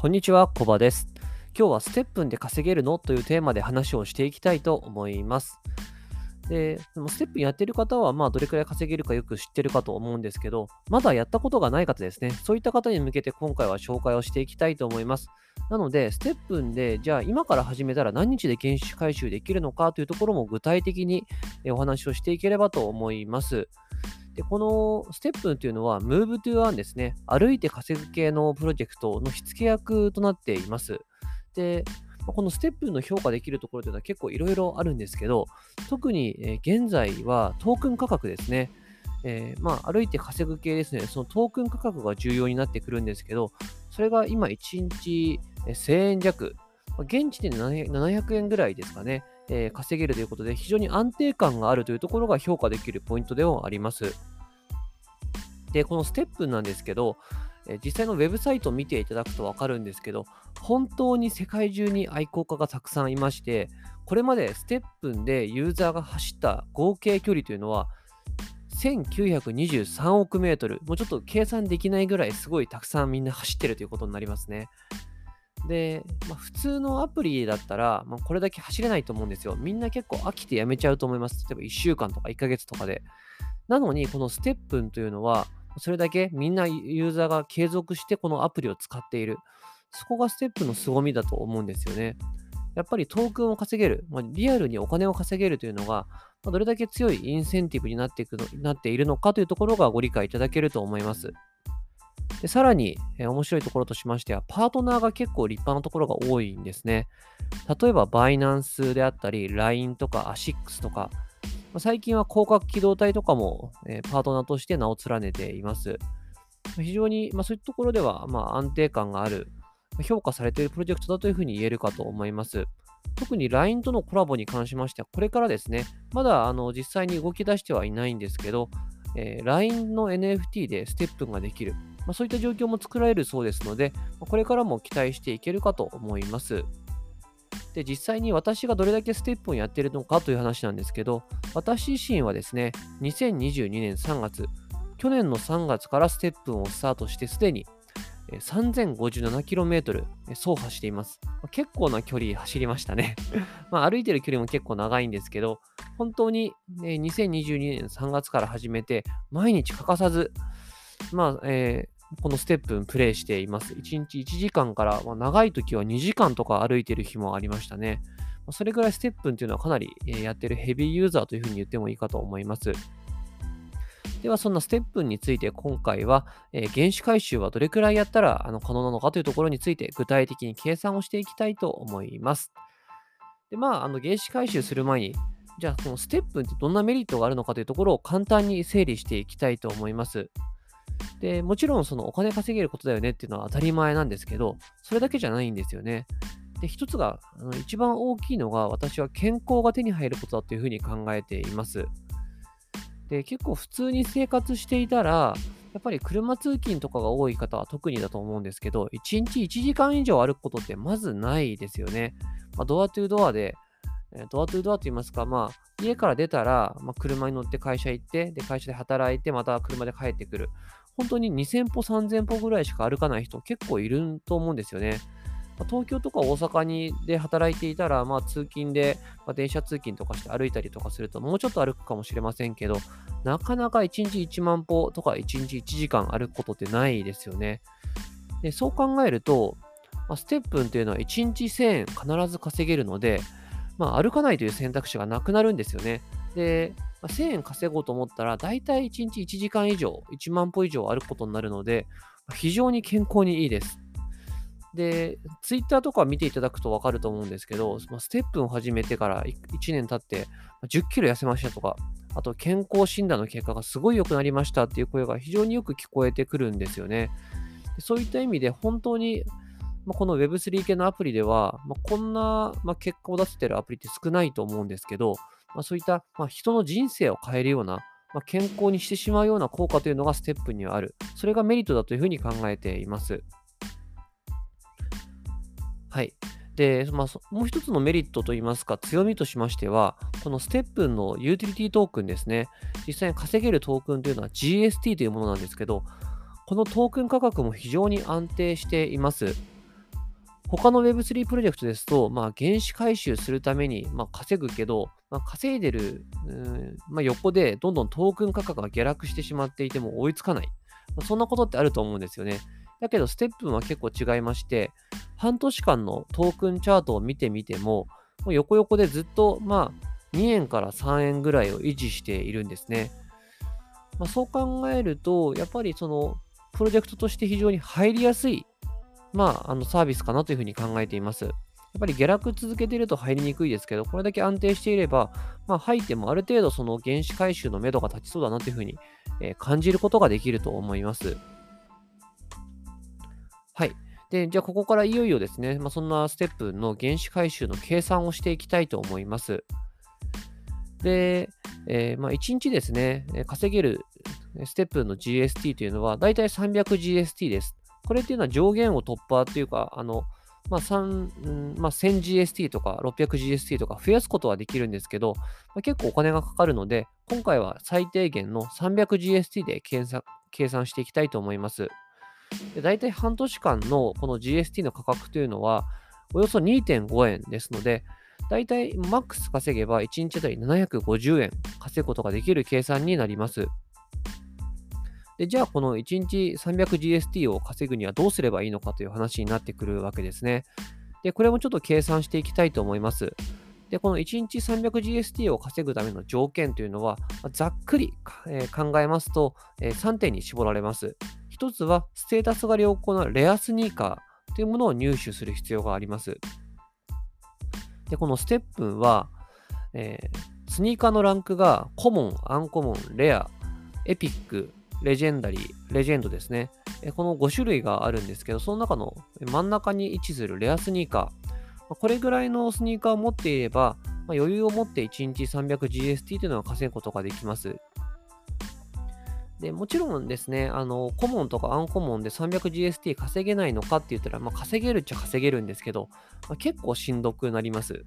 こんにちは、コバです。今日はステップンで稼げるのというテーマで話をしていきたいと思います。で、でもステップンやってる方は、まあ、どれくらい稼げるかよく知ってるかと思うんですけど、まだやったことがない方ですね。そういった方に向けて今回は紹介をしていきたいと思います。なので、ステップンで、じゃあ今から始めたら何日で原資回収できるのかというところも具体的にお話をしていければと思います。で、このステップンというのは Move to Earn ですね。歩いて稼ぐ系のプロジェクトの火付け役となっています。で、このステップの評価できるところというのは結構いろいろあるんですけど、特に現在はトークン価格ですね。えーまあ、歩いて稼ぐ系ですね。そのトークン価格が重要になってくるんですけど、それが今1日1000円弱。まあ現地で700円ぐらいですかね。えー稼げるということで、非常に安定感があるというところが評価できるポイントではあります。で、このステップなんですけど、え実際のウェブサイトを見ていただくと分かるんですけど、本当に世界中に愛好家がたくさんいまして、これまでステップンでユーザーが走った合計距離というのは、1923億メートル、もうちょっと計算できないぐらいすごいたくさんみんな走ってるということになりますね。で、まあ、普通のアプリだったら、まあ、これだけ走れないと思うんですよ。みんな結構飽きてやめちゃうと思います。例えば1週間とか1ヶ月とかで。なのに、このステップンというのは、それだけみんなユーザーが継続してこのアプリを使っている。そこがステップの凄みだと思うんですよね。やっぱりトークンを稼げる、まあ、リアルにお金を稼げるというのが、まあどれだけ強いインセンティブになっていくのなっているのかというところがご理解いただけると思います。でさらに、え面白いところとしましては、パートナーが結構立派なところが多いんですね。例えば、バイナンスであったり、LINE とか ASICS とか、ま最近は広角機動隊とかも、えパートナーとして名を連ねています。非常に、まあ、そういったところでは、まあ、安定感がある、評価されているプロジェクトだというふうに言えるかと思います。特に LINE とのコラボに関しましては、これからですね、まだあの実際に動き出してはいないんですけど、えー LINE の NFT でステップができる、まあ、そういった状況も作られるそうですので、これからも期待していけるかと思います。で、実際に私がどれだけステップをやっているのかという話なんですけど、私自身はですね、2022年3月、去年の3月からステップをスタートしてすでに 3057km 走破しています。結構な距離走りましたね。まあ歩いてる距離も結構長いんですけど、本当に、ね、2022年3月から始めて、毎日欠かさず、まあ、えこのステップンプレイしています。1日1時間から、まあ、長い時は2時間とか歩いてる日もありましたね。まそれぐらいステップンっていうのはかなり、やってるヘビーユーザーというふうに言ってもいいかと思います。では、そんなステップンについて今回は、えー原資回収はどれくらいやったらあの可能なのかというところについて具体的に計算をしていきたいと思います。で、まあ、あの原資回収する前に、じゃあ、このステップンってどんなメリットがあるのかというところを簡単に整理していきたいと思います。で、もちろんそのお金稼げることだよねっていうのは当たり前なんですけど、それだけじゃないんですよね。で、一つが、あの一番大きいのが私は健康が手に入ることだというふうに考えています。で、結構普通に生活していたら、やっぱり車通勤とかが多い方は特にだと思うんですけど、1日1時間以上歩くことってまずないですよね。まあ、ドアトゥードアで、ドアトゥードアと言いますか、まあ、家から出たら、まあ、車に乗って会社行って、で、会社で働いて、また車で帰ってくる。本当に2000歩、3000歩ぐらいしか歩かない人結構いると思うんですよね。東京とか大阪にで働いていたら、まあ、通勤で、まあ、電車通勤とかして歩いたりとかすると、もうちょっと歩くかもしれませんけど、なかなか1日1万歩とか1日1時間歩くことってないですよね。でそう考えると、まあ、ステップンというのは1日1000円必ず稼げるので、まあ、歩かないという選択肢がなくなるんですよね。で、まあ、1000円稼ごうと思ったら、だいたい1日1時間以上、1万歩以上歩くことになるので、非常に健康にいいです。で、ツイッターとか見ていただくとわかると思うんですけど、まあステップを始めてから1年経って、10キロ痩せましたとか、あと健康診断の結果がすごい良くなりましたっていう声が非常によく聞こえてくるんですよね。そういった意味で本当に、まあ、この Web3 系のアプリでは、まあ、こんな、ま、結果を出せてるアプリって少ないと思うんですけど、まあ、そういった、まあ、人の人生を変えるような、まあ、健康にしてしまうような効果というのがステップにはある。それがメリットだというふうに考えています。はい。で、まあ、もう一つのメリットといいますか、強みとしましては、このステップのユーティリティトークンですね。実際に稼げるトークンというのは GST というものなんですけど、このトークン価格も非常に安定しています。他の Web3 プロジェクトですと、まあ、原資回収するために、まあ、稼ぐけど、まあ、稼いでる、まあ、横でどんどんトークン価格が下落してしまっていても追いつかない。まあ、そんなことってあると思うんですよね。だけど、ステップは結構違いまして、半年間のトークンチャートを見てみても、もう横横でずっと、まあ、2円から3円ぐらいを維持しているんですね。まあ、そう考えると、やっぱりその、プロジェクトとして非常に入りやすいまあ、あのサービスかなというふうに考えています。やっぱり下落続けていると入りにくいですけど、これだけ安定していれば、まあ、入ってもある程度その原資回収の目処が立ちそうだなというふうに、え、感じることができると思います。はい。で、じゃあここからいよいよですね、まあ、そんなステップの原資回収の計算をしていきたいと思います。で、えー、まあ、1日ですね、稼げるステップの GST というのは、だいたい 300GST です。これっていうのは上限を突破っていうか、あの、まあ、3まあ、1000GST とか 600GST とか増やすことはできるんですけど、まあ、結構お金がかかるので、今回は最低限の 300GST で計算していきたいと思います。で大体半年間のこの GST の価格というのは、およそ2.5円ですので、大体マックス稼げば1日あたり750円稼ぐことができる計算になります。で、じゃあこの1日 300GST を稼ぐにはどうすればいいのかという話になってくるわけですね。で、これもちょっと計算していきたいと思います。で、この1日 300GST を稼ぐための条件というのは、ざっくり、えー、考えますと、えー、3点に絞られます。1つは、ステータスが良好なレアスニーカーというものを入手する必要があります。で、このステップは、えー、スニーカーのランクがコモン、アンコモン、レア、エピック、レジェンダリー、レジェンドですね。この5種類があるんですけど、その中の真ん中に位置するレアスニーカー。これぐらいのスニーカーを持っていれば、ま余裕を持って1日 300GST というのは稼ぐことができます。でもちろんですね、あの、コモンとかアンコモンで 300GST 稼げないのかって言ったら、まあ、稼げるっちゃ稼げるんですけど、まあ、結構しんどくなります。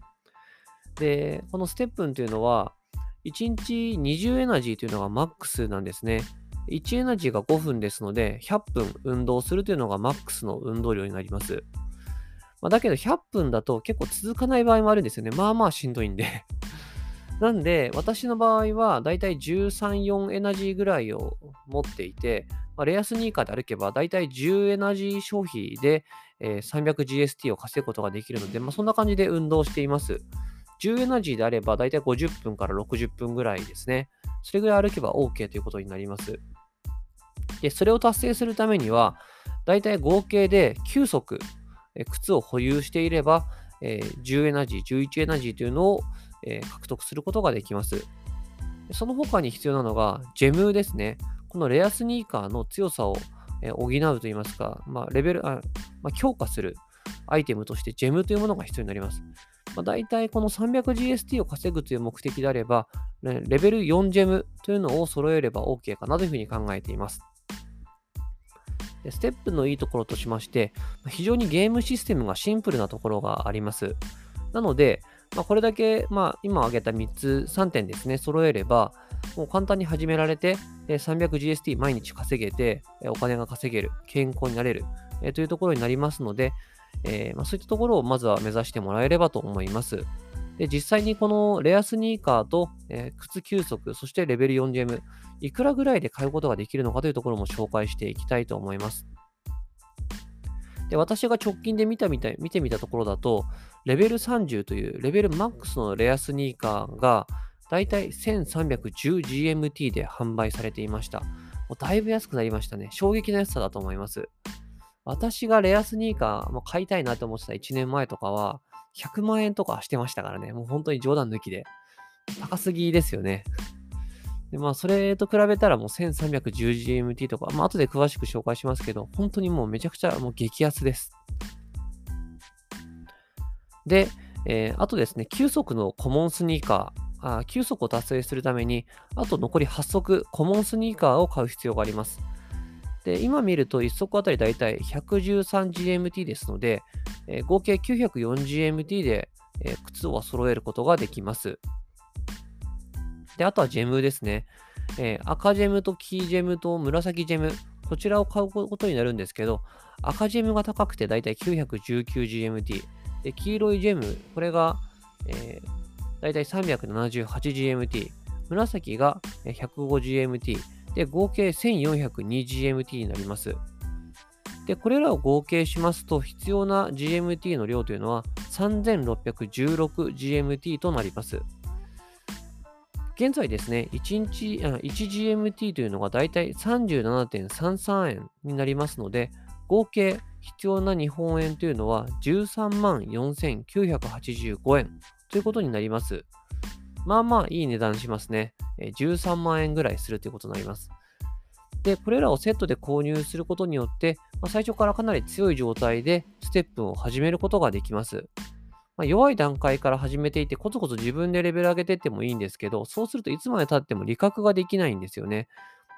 で、このステップンというのは、1日20エナジーというのがマックスなんですね。1エナジーが5分ですので、100分運動するというのがマックスの運動量になります。まあ、だけど100分だと結構続かない場合もあるんですよね。まあまあしんどいんで なんで、私の場合はだいたい13、4エナジーぐらいを持っていて、まあ、レアスニーカーで歩けばだいたい10エナジー消費で、えー、300GST を稼ぐことができるので、まあ、そんな感じで運動しています。10エナジーであればだいたい50分から60分ぐらいですね。それぐらい歩けば OK ということになります。で、それを達成するためには、だいたい合計で9足、靴を保有していれば、えー、10エナジー、11エナジーというのを、えー、獲得することができます。その他に必要なのが、ジェムですね。このレアスニーカーの強さを、えー、補うといいますか、まあ、レベルあ、まあ、強化するアイテムとしてジェムというものが必要になります。まあ、大体この 300GST を稼ぐという目的であれば、レベル4ジェムというのを揃えれば OK かなというふうに考えています。ステップのいいところとしまして、非常にゲームシステムがシンプルなところがあります。なので、まあ、これだけ、まあ、今挙げた3つ、3点ですね、揃えれば、もう簡単に始められて、300GST 毎日稼げて、お金が稼げる、健康になれる、というところになりますので、えー、まあ、そういったところをまずは目指してもらえればと思います。で実際にこのレアスニーカーと、えー、靴9足、そしてレベル 4GM、いくらぐらいで買うことができるのかというところも紹介していきたいと思います。で私が直近で見たみたい見てみたところだと、レベル30というレベルマックスのレアスニーカーがだいたい 1310GMT で販売されていました。もうだいぶ安くなりましたね。衝撃の安さだと思います。私がレアスニーカーも買いたいなと思ってた1年前とかは、100万円とかしてましたからね。もう本当に冗談抜きで。高すぎですよね。で、まあ、それと比べたらもう 1310GMT とか、まあ、後で詳しく紹介しますけど、本当にもうめちゃくちゃもう激安です。で、えー、あとですね、9足のコモンスニーカー、あ9足を達成するために、あと残り8足、コモンスニーカーを買う必要があります。で、今見ると1足あたりだいたい 113GMT ですので、えー、合計 940MT で、えー、靴を揃えることができます。で、あとはジェムですね。えー、赤ジェムと黄ジェムと紫ジェム、こちらを買うことになるんですけど、赤ジェムが高くてだいたい 919GMT。で、黄色いジェム、これが、えー、だいたい 378GMT。紫が 105GMT。で、合計 1402GMT になります。で、これらを合計しますと、必要な GMT の量というのは 3616GMT となります。現在ですね、1日、1GMT というのがだいたい37.33円になりますので、合計必要な日本円というのは13万4985円ということになります。まあまあいい値段しますね。13万円ぐらいするということになります。で、これらをセットで購入することによって、まあ、最初からかなり強い状態でステップを始めることができます。まあ、弱い段階から始めていて、コツコツ自分でレベル上げていってもいいんですけど、そうするといつまで経っても理覚ができないんですよね。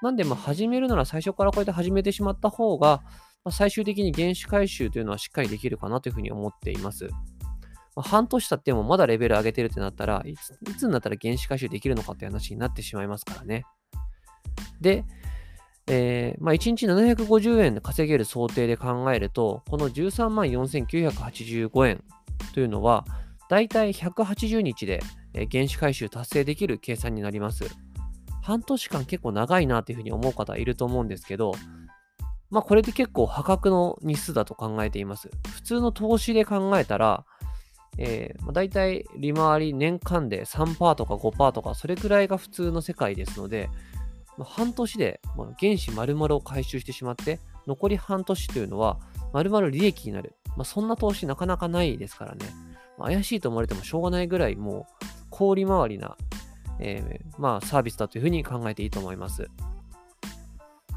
なんで、まあ、始めるなら最初からこうやって始めてしまった方が、まあ、最終的に原子回収というのはしっかりできるかなというふうに思っています。まあ、半年経ってもまだレベル上げてるってなったらいつ、いつになったら原子回収できるのかって話になってしまいますからね。で、えー、まあ、1日750円で稼げる想定で考えると、この13万4985円というのは、だいたい180日で原子回収達成できる計算になります。半年間結構長いなというふうに思う方いると思うんですけど、まあこれで結構破格の日数だと考えています。普通の投資で考えたら、えー、大体利回り年間で3%とか5%とかそれくらいが普通の世界ですので、まあ、半年で、原子丸々を回収してしまって残り半年というのは丸々利益になる、まあ、そんな投資なかなかないですからね、まあ、怪しいと思われてもしょうがないぐらいもう氷回りな、えー、まあ、サービスだというふうに考えていいと思います。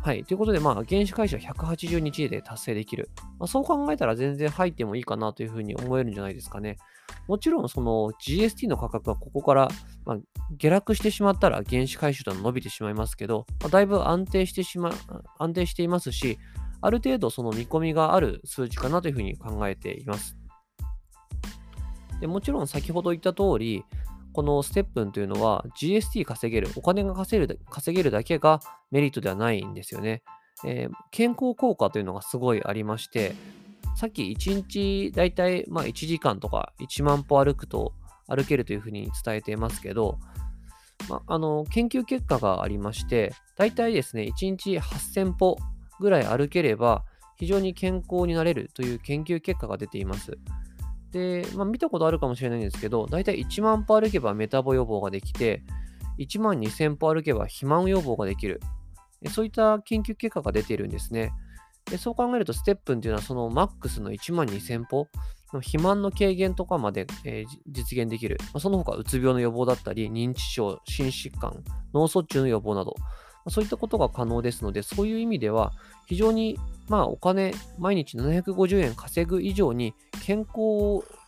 はい。ということで、まあ、原子回収は180日で達成できる。まあ、そう考えたら全然入ってもいいかなというふうに思えるんじゃないですかね。もちろん、その GST の価格がここから、まあ、下落してしまったら原子回収とは伸びてしまいますけど、まあ、だいぶ安定してしま、安定していますし、ある程度その見込みがある数字かなというふうに考えています。でもちろん先ほど言った通り、このステップンというのは GST 稼げる、お金が稼げる稼げるだけがメリットではないんですよね。えー、健康効果というのがすごいありまして、さっき1日だいたいま1時間とか1万歩歩くと歩けるというふうに伝えていますけど、まあの研究結果がありまして、だいたいですね、1日8000歩ぐらい歩ければ非常に健康になれるという研究結果が出ています。で、まあ、見たことあるかもしれないんですけど、だいたい1万歩歩けばメタボ予防ができて、1万2000歩歩けば肥満予防ができる。そういった研究結果が出ているんですね。でそう考えると、ステップンっていうのはそのマックスの1万2000歩の肥満の軽減とかまで、えー、実現できる。その他、うつ病の予防だったり、認知症、心疾患、脳卒中の予防など、そういったことが可能ですので、そういう意味では、非常にまあお金、毎日750円稼ぐ以上に健康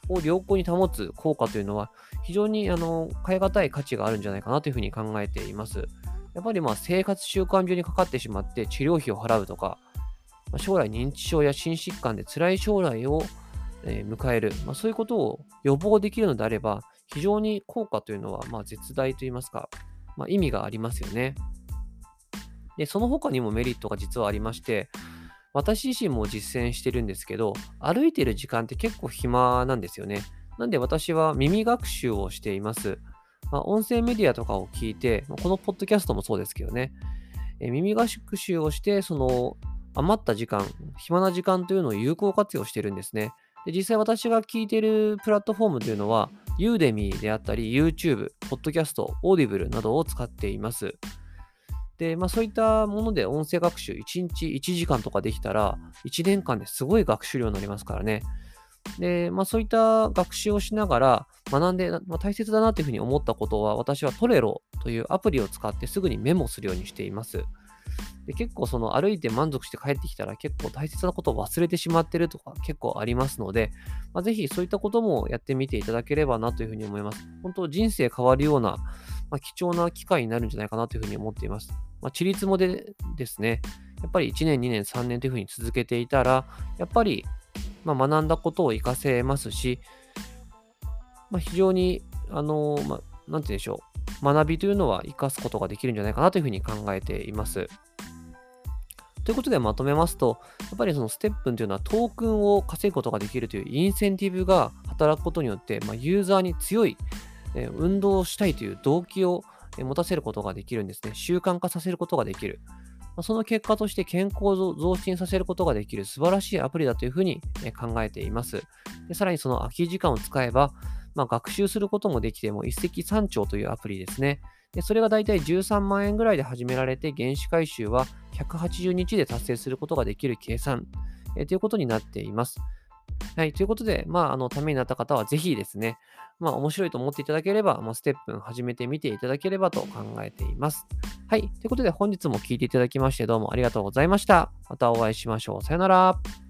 を良好に保つ効果というのは非常にあの変え難い価値があるんじゃないかなというふうに考えています。やっぱりまあ生活習慣病にかかってしまって治療費を払うとか、ま、将来認知症や心疾患で辛い将来を、え、迎える、まあ、そういうことを予防できるのであれば非常に効果というのはまあ絶大といいますか、まあ、意味がありますよね。で、その他にもメリットが実はありまして、私自身も実践してるんですけど、歩いてる時間って結構暇なんですよね。なんで私は耳学習をしています。まあ、音声メディアとかを聞いて、このポッドキャストもそうですけどね、え耳学習をして、その余った時間、暇な時間というのを有効活用してるんですね。で実際私が聞いてるプラットフォームというのは、 Udemy であったり、YouTube、ポッドキャスト、 Audible などを使っています。で、まあそういったもので音声学習1日1時間とかできたら、1年間ですごい学習量になりますからね。で、まあそういった学習をしながら学んで、まあ、大切だなというふうに思ったことは、私はトレロというアプリを使ってすぐにメモするようにしています。で結構その歩いて満足して帰ってきたら結構大切なことを忘れてしまってるとか結構ありますので、まあ、ぜひそういったこともやってみていただければなというふうに思います。本当人生変わるような、まあ、貴重な機会になるんじゃないかなというふうに思っています。まあ、地立もでですね、やっぱり1年、2年、3年というふうに続けていたら、やっぱり、まあ、学んだことを活かせますし、まあ、非常に、あのー、まあ、なんて言うんでしょう、学びというのは活かすことができるんじゃないかなというふうに考えています。ということでまとめますと、やっぱりそのステップンというのはトークンを稼ぐことができるというインセンティブが働くことによって、まあ、ユーザーに強い、えー、運動をしたいという動機を持たせることができるんですね。習慣化させることができる。その結果として健康を増進させることができる素晴らしいアプリだというふうに考えています。でさらにその空き時間を使えば、まあ、学習することもできて、も一石三鳥というアプリですね。でそれがだいたい13万円ぐらいで始められて、原資回収は180日で達成することができる計算、ということになっています。はい。ということで、まあ、あの、ためになった方はぜひですね、まあ、面白いと思っていただければ、まあ、ステップ始めてみていただければと考えています。はい。ということで、本日も聴いていただきまして、どうもありがとうございました。またお会いしましょう。さよなら。